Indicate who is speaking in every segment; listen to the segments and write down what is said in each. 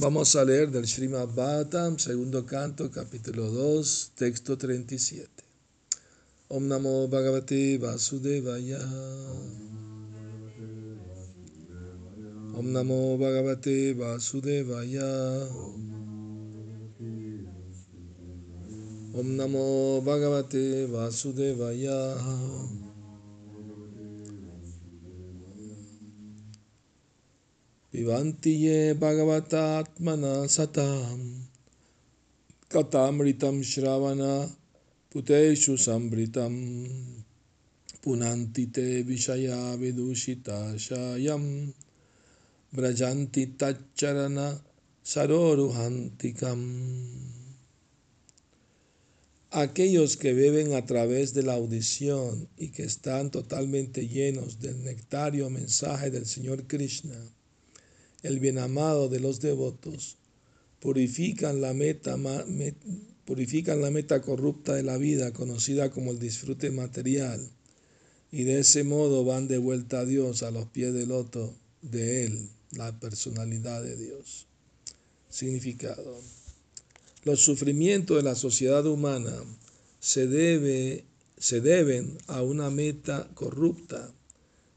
Speaker 1: Vamos a leer del Srimad Bhattam, segundo canto, capítulo 2, texto 37. Om Namo Bhagavate Vasudevaya. Om Namo Bhagavate Vasudevaya. Om Namo Bhagavate Vasudevaya. Vivanti ye Bhagavatatmana satam. Katamritam shravana puteshu sambritam punanti te vishaya vidushita shayam. Brajanti tacharana saroruhantikam. Aquellos que beben a través de la audición y que están totalmente llenos del nectario mensaje del Señor Krishna el bienamado de los devotos, purifican la meta, purifican la meta corrupta de la vida, conocida como el disfrute material, y de ese modo van de vuelta a Dios, a los pies del loto de Él, la personalidad de Dios. Significado. Los sufrimientos de la sociedad humana se, debe, se deben a una meta corrupta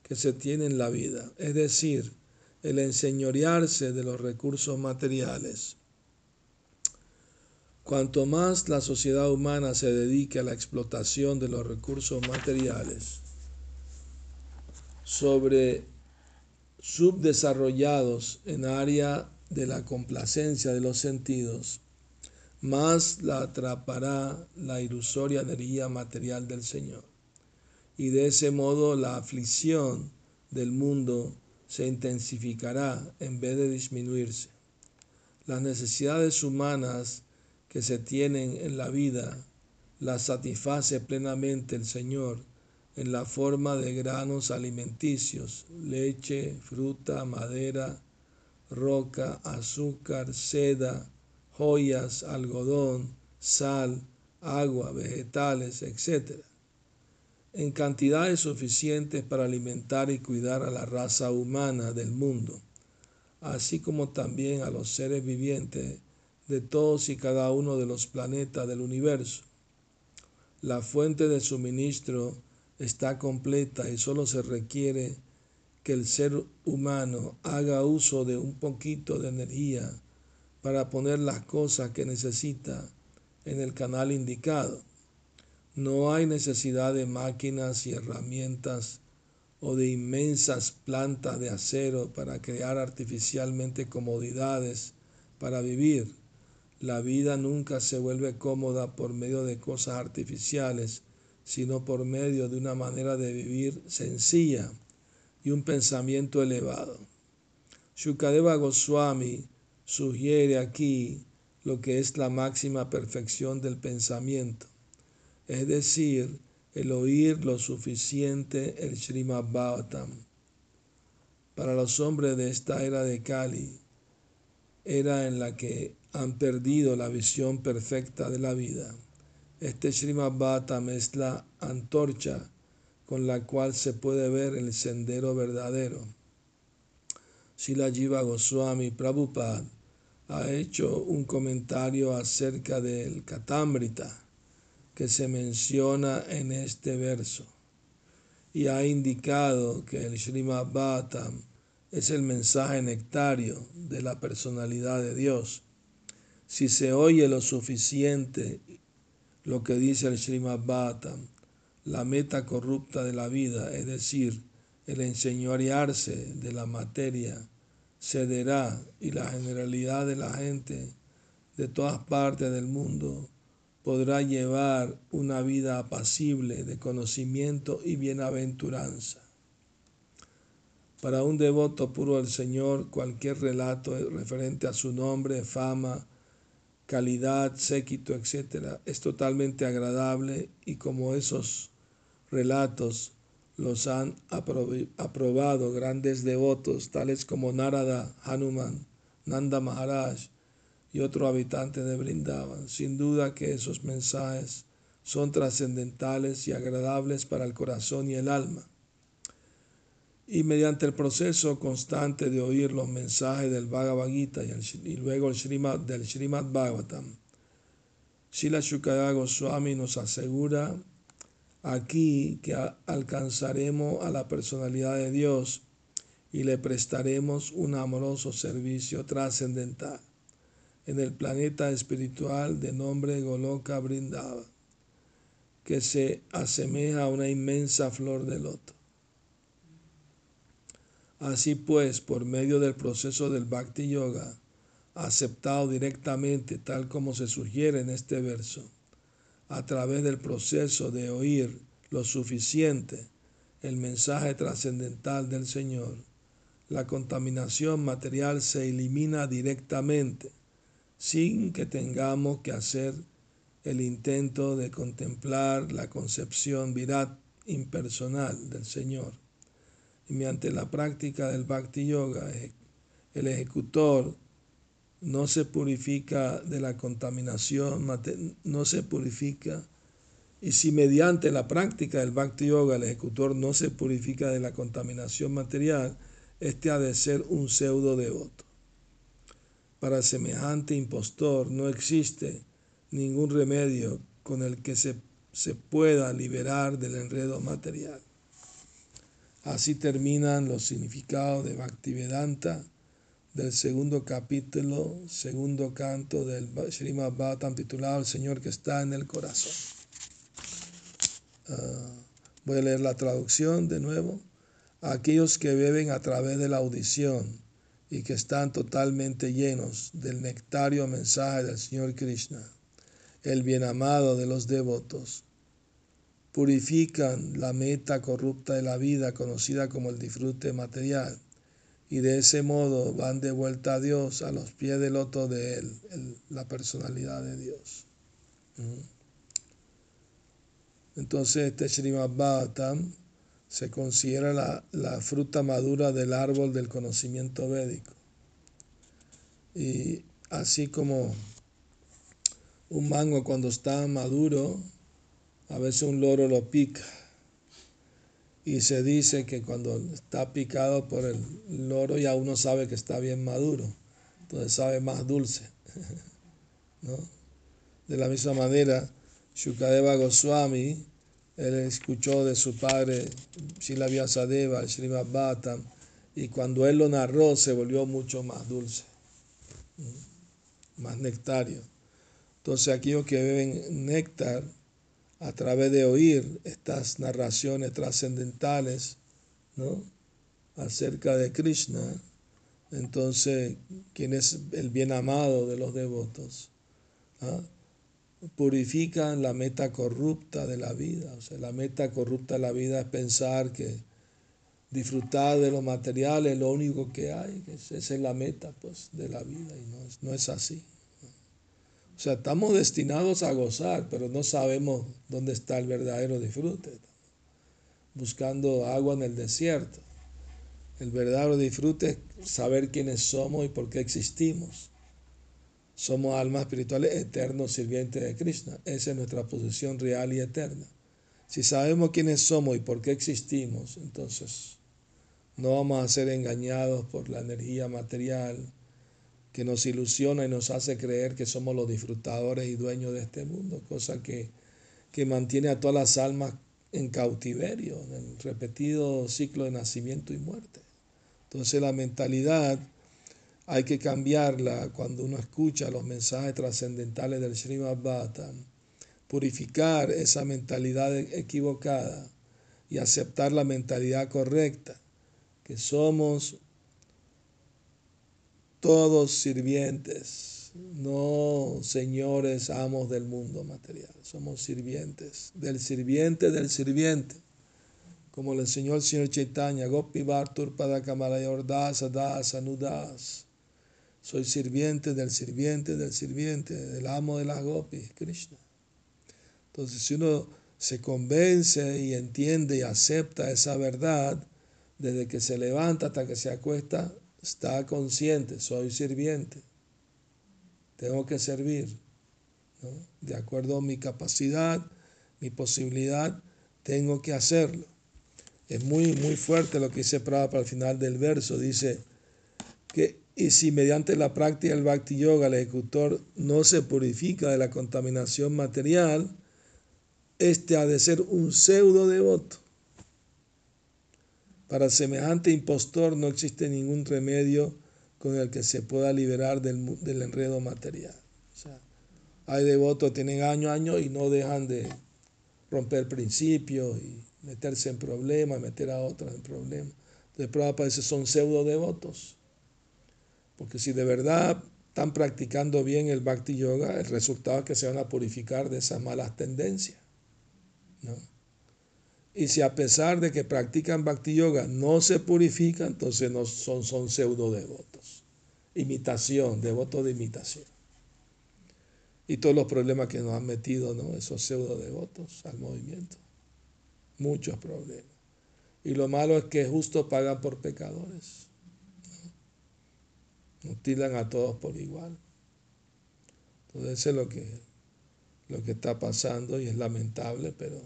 Speaker 1: que se tiene en la vida, es decir, el enseñorearse de los recursos materiales. Cuanto más la sociedad humana se dedique a la explotación de los recursos materiales, sobre subdesarrollados en área de la complacencia de los sentidos, más la atrapará la ilusoria energía material del Señor. Y de ese modo la aflicción del mundo se intensificará en vez de disminuirse. Las necesidades humanas que se tienen en la vida las satisface plenamente el Señor en la forma de granos alimenticios, leche, fruta, madera, roca, azúcar, seda, joyas, algodón, sal, agua, vegetales, etc en cantidades suficientes para alimentar y cuidar a la raza humana del mundo, así como también a los seres vivientes de todos y cada uno de los planetas del universo. La fuente de suministro está completa y solo se requiere que el ser humano haga uso de un poquito de energía para poner las cosas que necesita en el canal indicado. No hay necesidad de máquinas y herramientas o de inmensas plantas de acero para crear artificialmente comodidades para vivir. La vida nunca se vuelve cómoda por medio de cosas artificiales, sino por medio de una manera de vivir sencilla y un pensamiento elevado. Shukadeva Goswami sugiere aquí lo que es la máxima perfección del pensamiento es decir, el oír lo suficiente el Srimad. Para los hombres de esta era de Kali, era en la que han perdido la visión perfecta de la vida. Este Srimad es la antorcha con la cual se puede ver el sendero verdadero. Sila Jiva Goswami Prabhupada ha hecho un comentario acerca del Katamrita que se menciona en este verso y ha indicado que el Srimad es el mensaje nectario de la personalidad de Dios. Si se oye lo suficiente lo que dice el Srimad la meta corrupta de la vida, es decir, el enseñorearse de la materia, cederá y la generalidad de la gente de todas partes del mundo podrá llevar una vida apacible de conocimiento y bienaventuranza. Para un devoto puro al Señor, cualquier relato referente a su nombre, fama, calidad, séquito, etc., es totalmente agradable y como esos relatos los han aprobado grandes devotos, tales como Narada, Hanuman, Nanda Maharaj, y otro habitante de Brindavan. Sin duda que esos mensajes son trascendentales y agradables para el corazón y el alma. Y mediante el proceso constante de oír los mensajes del Bhagavad Gita y, luego el Srimad, del Srimad Bhagavatam, Srila Shukadeva Goswami nos asegura aquí que alcanzaremos a la personalidad de Dios y le prestaremos un amoroso servicio trascendental en el planeta espiritual de nombre Goloka Brindava, que se asemeja a una inmensa flor de loto. Así pues, por medio del proceso del Bhakti Yoga, aceptado directamente tal como se sugiere en este verso, a través del proceso de oír lo suficiente el mensaje trascendental del Señor, la contaminación material se elimina directamente sin que tengamos que hacer el intento de contemplar la concepción virat impersonal del Señor. Y mediante la práctica del Bhakti Yoga, el ejecutor no se purifica de la contaminación, no se purifica. Y si mediante la práctica del Bhakti Yoga el ejecutor no se purifica de la contaminación material, este ha de ser un pseudo devoto. Para semejante impostor no existe ningún remedio con el que se, se pueda liberar del enredo material. Así terminan los significados de Bhaktivedanta del segundo capítulo, segundo canto del Srimad Bhattam titulado El Señor que está en el corazón. Ah, voy a leer la traducción de nuevo. Aquellos que beben a través de la audición y que están totalmente llenos del nectario mensaje del Señor Krishna, el bien amado de los devotos. Purifican la meta corrupta de la vida conocida como el disfrute material y de ese modo van de vuelta a Dios a los pies del loto de Él, la personalidad de Dios. Entonces este Srimad Bhagavatam se considera la, la, fruta madura del árbol del conocimiento védico. Y así como un mango cuando está maduro, a veces un loro lo pica. Y se dice que cuando está picado por el loro ya uno sabe que está bien maduro, entonces sabe más dulce. ¿no? De la misma manera, Shukadeva Goswami él escuchó de su padre Shila Vyasadeva, Srimad Bhattam, y cuando él lo narró se volvió mucho más dulce, más nectario. Entonces aquellos que beben néctar a través de oír estas narraciones trascendentales ¿no? acerca de Krishna, entonces, ¿quién es el bien amado de los devotos? ¿Ah? Purifican la meta corrupta de la vida. O sea, la meta corrupta de la vida es pensar que disfrutar de los materiales es lo único que hay, que esa es la meta pues, de la vida y no es, no es así. O sea, estamos destinados a gozar, pero no sabemos dónde está el verdadero disfrute. Buscando agua en el desierto. El verdadero disfrute es saber quiénes somos y por qué existimos. Somos almas espirituales eternos sirvientes de Krishna. Esa es nuestra posición real y eterna. Si sabemos quiénes somos y por qué existimos, entonces no vamos a ser engañados por la energía material que nos ilusiona y nos hace creer que somos los disfrutadores y dueños de este mundo, cosa que, que mantiene a todas las almas en cautiverio, en el repetido ciclo de nacimiento y muerte. Entonces la mentalidad hay que cambiarla cuando uno escucha los mensajes trascendentales del Srimad Bhattam, purificar esa mentalidad equivocada y aceptar la mentalidad correcta, que somos todos sirvientes, no señores, amos del mundo material, somos sirvientes, del sirviente del sirviente. Como le enseñó el Señor Chaitanya, Gopi Bhartur Padakamalayordas Adas Anudas. Soy sirviente del sirviente del sirviente, del amo de las gopis, Krishna. Entonces, si uno se convence y entiende y acepta esa verdad, desde que se levanta hasta que se acuesta, está consciente, soy sirviente. Tengo que servir. De acuerdo a mi capacidad, mi posibilidad, tengo que hacerlo. es muy, muy fuerte lo que dice Prabhupada al final del verso. Dice que, y si mediante la práctica del Bhakti Yoga el ejecutor no se purifica de la contaminación material, este ha de ser un pseudo devoto. Para semejante impostor no existe ningún remedio con el que se pueda liberar del, del enredo material. O sea, hay devotos que tienen años, años y no dejan de romper principios y meterse en problemas, meter a otros en problemas. Entonces, Prabhupada dice, son pseudo devotos. Porque si de verdad están practicando bien el Bhakti Yoga, el resultado es que se van a purificar de esas malas tendencias. ¿no? Y si a pesar de que practican Bhakti Yoga no se purifican, entonces no son, son pseudo devotos. Imitación, devotos de imitación. Y todos los problemas que nos han metido ¿no? esos pseudo devotos al movimiento muchos problemas. Y lo malo es que justos pagan por pecadores. Nos tiran a todos por igual. Entonces eso es lo que, lo que está pasando y es lamentable, pero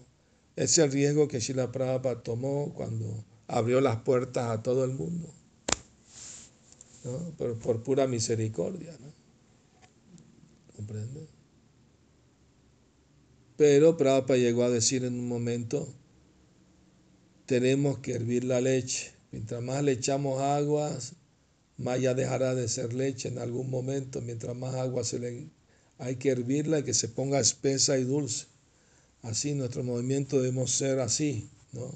Speaker 1: ese es el riesgo que Shila Prabhupada tomó cuando abrió las puertas a todo el mundo. ¿no? Por, por pura misericordia. ¿no? ¿Comprende? Pero Prabhupada llegó a decir en un momento, tenemos que hervir la leche. Mientras más le echamos agua, más ya dejará de ser leche en algún momento. Mientras más agua se le hay que hervirla y que se ponga espesa y dulce. Así nuestro movimiento debemos ser así, ¿no?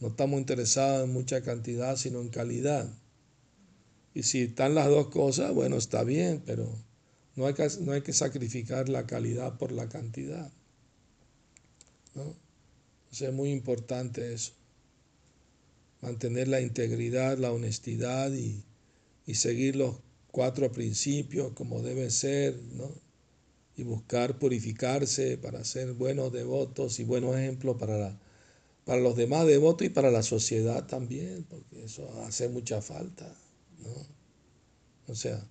Speaker 1: No estamos interesados en mucha cantidad, sino en calidad. Y si están las dos cosas, bueno, está bien, pero no hay que, no hay que sacrificar la calidad por la cantidad. ¿no? es muy importante eso. Mantener la integridad, la honestidad y, seguir los cuatro principios como debe ser, ¿no? Y buscar purificarse para ser buenos devotos y buenos ejemplos para, para los demás devotos y para la sociedad también, porque eso hace mucha falta, ¿no? O sea,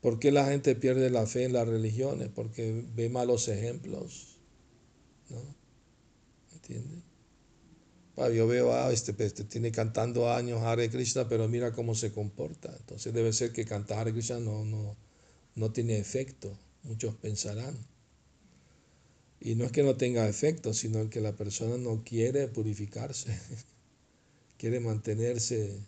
Speaker 1: ¿por qué la gente pierde la fe en las religiones? Porque ve malos ejemplos, ¿no? ¿Entiendes? Yo veo, ah, este, este, tiene cantando años Hare Krishna, pero mira cómo se comporta. Entonces debe ser que cantar Hare Krishna no, no, no tiene efecto, muchos pensarán. Y no es que no tenga efecto, sino que la persona no quiere purificarse, quiere mantenerse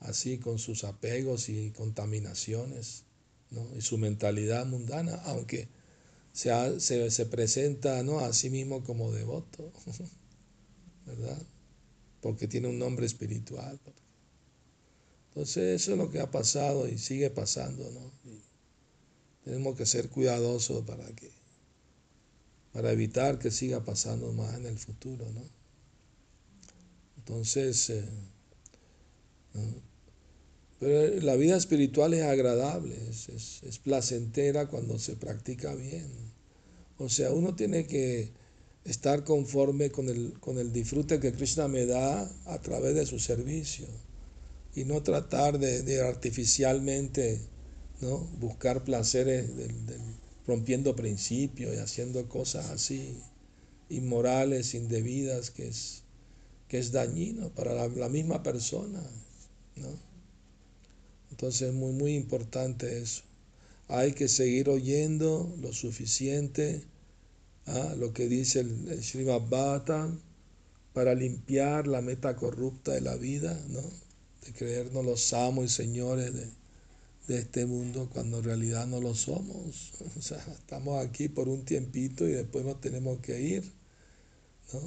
Speaker 1: así con sus apegos y contaminaciones, ¿no? y su mentalidad mundana, aunque se, se, se presenta ¿no? a sí mismo como devoto, ¿verdad? Porque tiene un nombre espiritual. Entonces eso es lo que ha pasado y sigue pasando, ¿no? tenemos que ser cuidadosos para que para evitar que siga pasando más en el futuro, ¿no? Entonces, eh, pero la vida espiritual es agradable, es, es placentera cuando se practica bien. O sea, uno tiene que estar conforme con el, con el disfrute que Krishna me da a través de su servicio y no tratar de, artificialmente ¿no? buscar placeres rompiendo principios y haciendo cosas así inmorales, indebidas, que es, que es dañino para la, la misma persona. ¿no? Entonces es muy, muy importante eso. Hay que seguir oyendo lo suficiente ¿ah? lo que dice el, el Srimad para limpiar la meta corrupta de la vida, ¿no? de creernos los amos y señores de, este mundo cuando en realidad no lo somos. O sea, estamos aquí por un tiempito y después nos tenemos que ir. ¿no?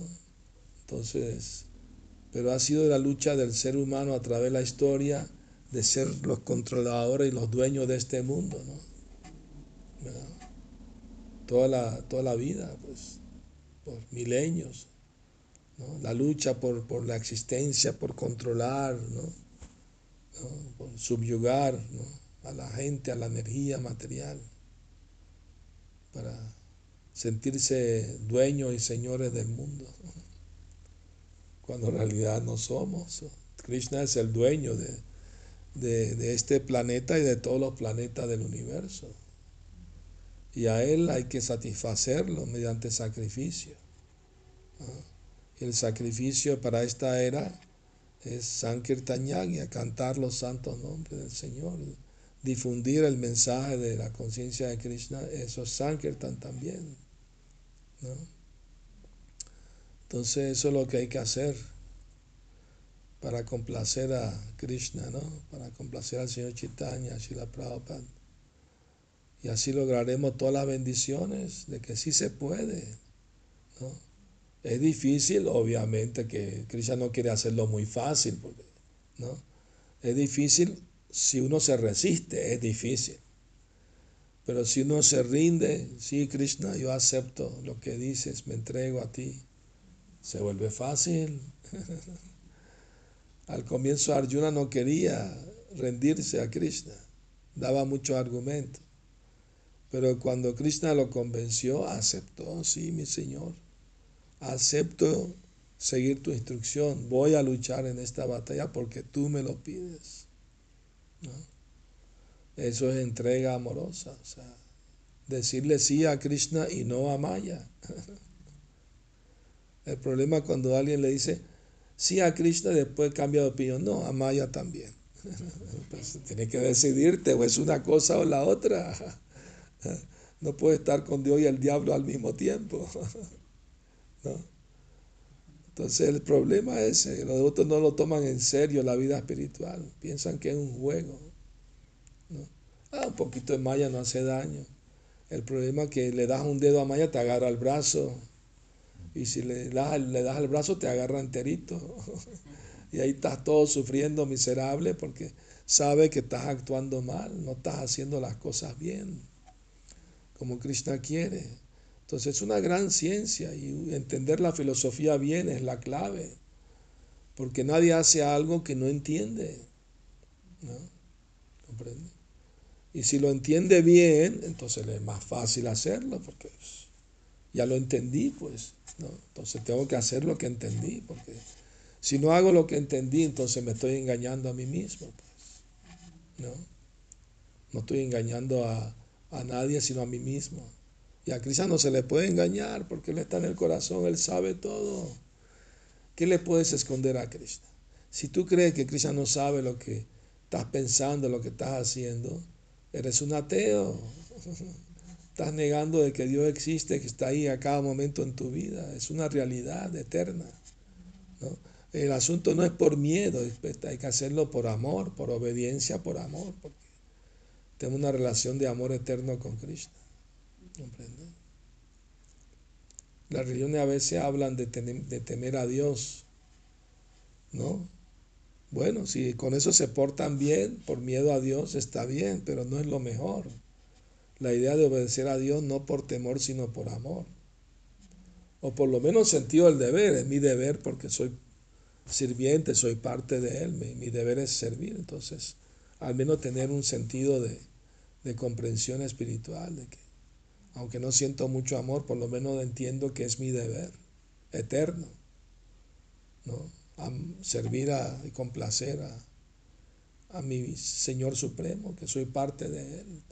Speaker 1: Entonces, pero ha sido la lucha del ser humano a través de la historia de ser los controladores y los dueños de este mundo. ¿no? Toda la, toda la vida, pues, por milenios. La lucha por, por, la existencia, por controlar, ¿no? por subyugar a la gente, a la energía material, para sentirse dueños y señores del mundo, cuando en realidad no somos. Krishna es el dueño de, de este planeta y de todos los planetas del universo y a Él hay que satisfacerlo mediante sacrificio. El sacrificio para esta era es Sankirtan a cantar los santos nombres del Señor, difundir el mensaje de la conciencia de Krishna, eso es Sankirtan también. Entonces eso es lo que hay que hacer para complacer a Krishna, ¿no? para complacer al Señor Chaitanya, Shila Prabhupada. Y así lograremos todas las bendiciones de que sí se puede. ¿no? Es difícil, obviamente, que Krishna no quiere hacerlo muy fácil, ¿no? Es difícil si uno se resiste, es difícil. Pero si uno se rinde, sí, Krishna, yo acepto lo que dices, me entrego a ti, se vuelve fácil. Al comienzo Arjuna no quería rendirse a Krishna, daba muchos argumentos. Pero cuando Krishna lo convenció, aceptó, sí, mi Señor, acepto seguir tu instrucción, voy a luchar en esta batalla porque tú me lo pides. Eso es entrega amorosa, o sea, decirle sí a Krishna y no a Maya. El problema cuando alguien le dice, sí a Krishna, después cambia de opinión. No, a Maya también. Pues tienes que decidirte, o es una cosa o la otra. No puedes estar con Dios y el diablo al mismo tiempo. Entonces el problema es que los devotos no lo toman en serio la vida espiritual, piensan que es un juego. Ah, un poquito de Maya no hace daño. El problema es que le das un dedo a Maya, te agarra el brazo, y si le das, le das el brazo te agarra enterito. y ahí estás todo sufriendo miserable porque sabe que estás actuando mal, no estás haciendo las cosas bien, como Krishna quiere. Entonces es una gran ciencia y entender la filosofía bien es la clave, porque nadie hace algo que no entiende. ¿no? ¿Comprende? Y si lo entiende bien, entonces es más fácil hacerlo, porque ya lo entendí, pues. ¿no? Entonces tengo que hacer lo que entendí, porque si no hago lo que entendí, entonces me estoy engañando a mí mismo. Pues, ¿no? no estoy engañando a, a nadie, sino a mí mismo. Y a Krishna no se le puede engañar porque Él está en el corazón, Él sabe todo. ¿Qué le puedes esconder a Krishna? Si tú crees que Krishna no sabe lo que estás pensando, lo que estás haciendo, eres un ateo. Estás negando de que Dios existe, que está ahí a cada momento en tu vida. Es una realidad eterna. El asunto no es por miedo, hay que hacerlo por amor, por obediencia, por amor, tengo una relación de amor eterno con Krishna. ¿Comprende? Las religiones a veces hablan de, temer a Dios, ¿no? Bueno, si con eso se portan bien, por miedo a Dios, está bien, pero no es lo mejor la idea de obedecer a Dios no por temor, sino por amor. O por lo menos sentido del deber, es mi deber porque soy sirviente, soy parte de Él, mi, deber es servir. Entonces, al menos tener un sentido de, de comprensión espiritual, de que aunque no siento mucho amor, por lo menos entiendo que es mi deber eterno, ¿no? servir a, y complacer a, a mi Señor Supremo, que soy parte de Él.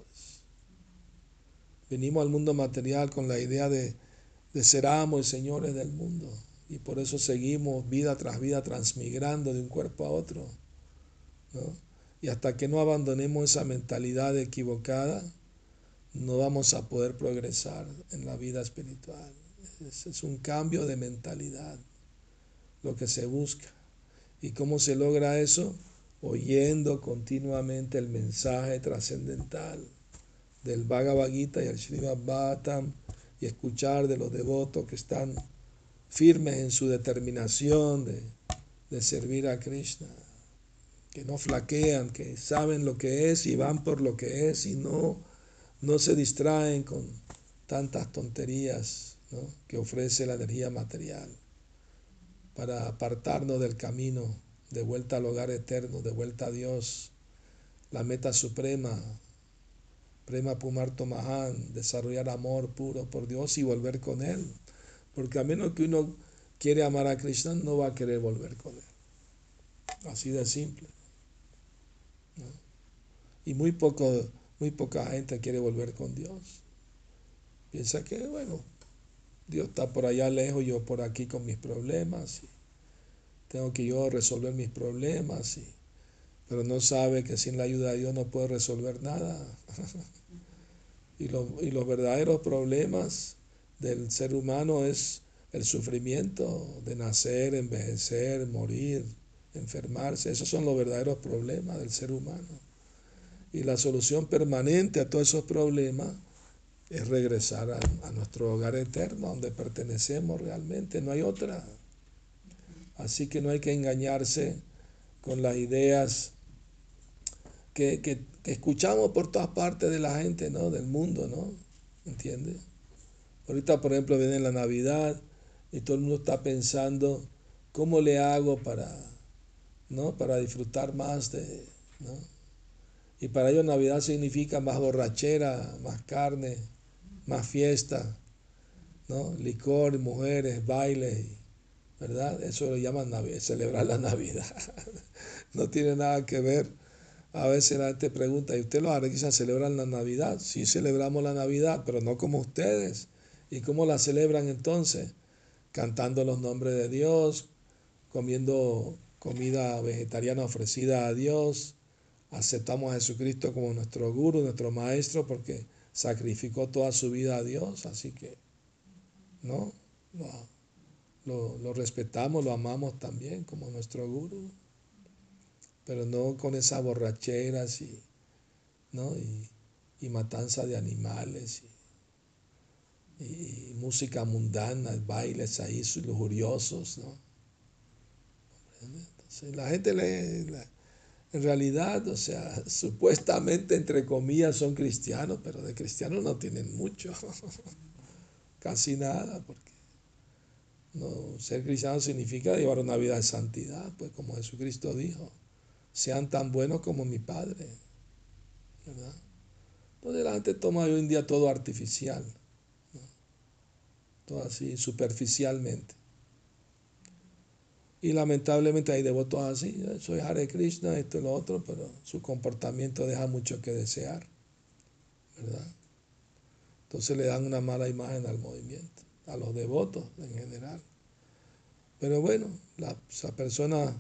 Speaker 1: Venimos al mundo material con la idea de, ser amos y señores del mundo. Y por eso seguimos vida tras vida transmigrando de un cuerpo a otro. Y hasta que no abandonemos esa mentalidad equivocada, no vamos a poder progresar en la vida espiritual. Es, es un cambio de mentalidad lo que se busca. ¿Y cómo se logra eso? Oyendo continuamente el mensaje trascendental del Bhagavad Gita y el Srimad Bhattam y escuchar de los devotos que están firmes en su determinación de, de servir a Krishna, que no flaquean, que saben lo que es y van por lo que es y no, no se distraen con tantas tonterías que ofrece la energía material para apartarnos del camino de vuelta al hogar eterno, de vuelta a Dios, la meta suprema Prema Pumarto Mahan, desarrollar amor puro por Dios y volver con Él. Porque a menos que uno quiere amar a Krishna, no va a querer volver con Él. Así de simple. Y muy, poco, muy poca gente quiere volver con Dios. Piensa que, bueno, Dios está por allá lejos, yo por aquí con mis problemas. tengo que yo resolver mis problemas. pero no sabe que sin la ayuda de Dios no puede resolver nada. y, y los verdaderos problemas del ser humano es el sufrimiento de nacer, envejecer, morir, enfermarse. Esos son los verdaderos problemas del ser humano. Y la solución permanente a todos esos problemas es regresar a, nuestro hogar eterno, donde pertenecemos realmente, no hay otra. Así que no hay que engañarse con las ideas que, que, escuchamos por todas partes de la gente, ¿no? Del mundo, ¿no? ¿Entiendes? Ahorita, por ejemplo, viene la Navidad y todo el mundo está pensando, ¿cómo le hago para, ¿no? para disfrutar más de... ¿no? Y para ellos Navidad significa más borrachera, más carne, más fiesta, ¿no? licor, mujeres, baile, ¿verdad? Eso lo llaman Navidad, celebrar la Navidad. no tiene nada que ver. A veces la gente pregunta, ¿y usted los arequisas celebran la Navidad? Sí celebramos la Navidad, pero no como ustedes. ¿Y cómo la celebran entonces? Cantando los nombres de Dios, comiendo comida vegetariana ofrecida a Dios. Aceptamos a Jesucristo como nuestro guru, nuestro maestro, porque sacrificó toda su vida a Dios, así que, ¿no? Lo, lo, respetamos, lo amamos también como nuestro guru, pero no con esas borracheras y, ¿no? y, y matanza de animales y, música mundana, bailes ahí lujuriosos, ¿no? Entonces, la gente le, en realidad, o sea, supuestamente, entre comillas, son cristianos, pero de cristianos no tienen mucho, casi nada, porque no, ser cristiano significa llevar una vida de santidad, pues como Jesucristo dijo, sean tan buenos como mi Padre, ¿verdad? Entonces la toma hoy en día todo artificial, todo así, superficialmente. Y lamentablemente hay devotos así, soy Hare Krishna, esto y lo otro, pero su comportamiento deja mucho que desear, ¿verdad? Entonces le dan una mala imagen al movimiento, a los devotos en general. Pero bueno, las personas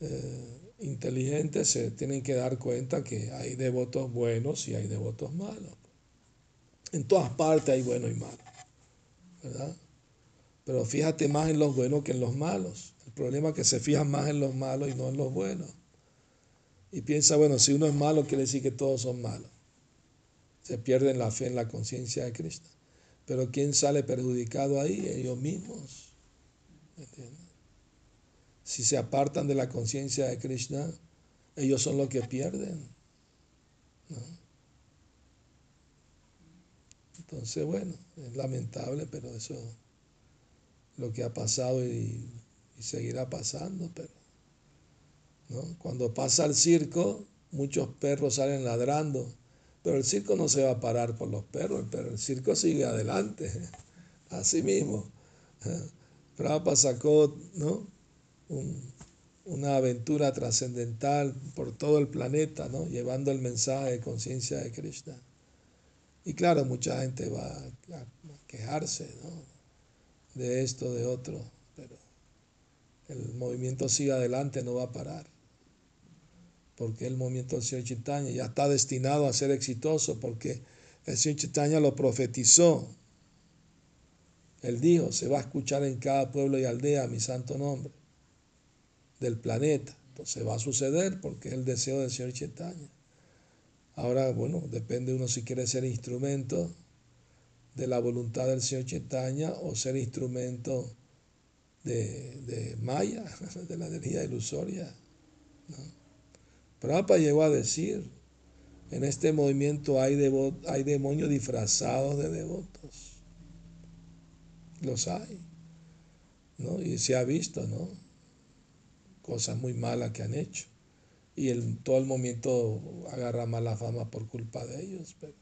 Speaker 1: eh, inteligentes se tienen que dar cuenta que hay devotos buenos y hay devotos malos. En todas partes hay buenos y malos, ¿verdad? Pero fíjate más en los buenos que en los malos. Problema que se fijan más en los malos y no en los buenos. Y piensa, bueno, si uno es malo, quiere decir que todos son malos. Se pierden la fe en la conciencia de Cristo. Pero ¿quién sale perjudicado ahí? Ellos mismos. Si se apartan de la conciencia de Krishna, ellos son los que pierden. Entonces, bueno, es lamentable, pero eso lo que ha pasado y, seguirá pasando, pero ¿no? cuando pasa el circo, muchos perros salen ladrando, pero el circo no se va a parar por los perros, pero el circo sigue adelante, así mismo. Prabhupada sacó ¿no? una aventura trascendental por todo el planeta, ¿no? llevando el mensaje de conciencia de Krishna. Y claro, mucha gente va a quejarse, ¿no? de esto, de otro, el movimiento sigue adelante, no va a parar. Porque el movimiento del Señor Chitaña ya está destinado a ser exitoso, porque el Señor Chitaña lo profetizó. Él dijo, se va a escuchar en cada pueblo y aldea mi santo nombre del planeta. Entonces va a suceder porque es el deseo del Señor Chitaña. Ahora, bueno, depende uno si quiere ser instrumento de la voluntad del Señor Chaitanya o ser instrumento de, Maya, de la energía ilusoria. ¿no? Prabhupada llegó a decir, en este movimiento hay, hay demonios disfrazados de devotos. Los hay. ¿no? Y se ha visto, ¿no? Cosas muy malas que han hecho. Y el, todo el movimiento agarra mala fama por culpa de ellos. Pero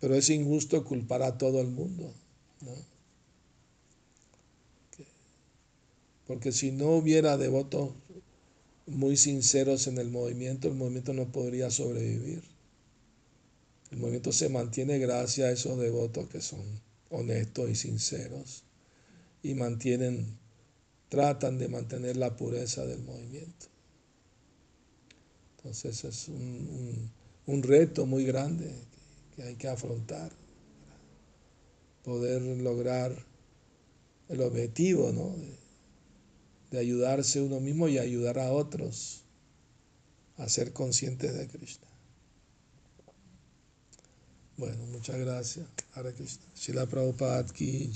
Speaker 1: pero es injusto culpar a todo el mundo. ¿no? Porque si no hubiera devotos muy sinceros en el movimiento, el movimiento no podría sobrevivir. El movimiento se mantiene gracias a esos devotos que son honestos y sinceros y mantienen, tratan de mantener la pureza del movimiento. Entonces es un, reto muy grande que hay que afrontar, poder lograr el objetivo de, de ayudarse uno mismo y ayudar a otros a ser conscientes de Krishna. Bueno, muchas gracias. Hare Krishna. Shila Prabhupada ki.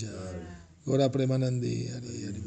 Speaker 1: Gora Premanandi. Hari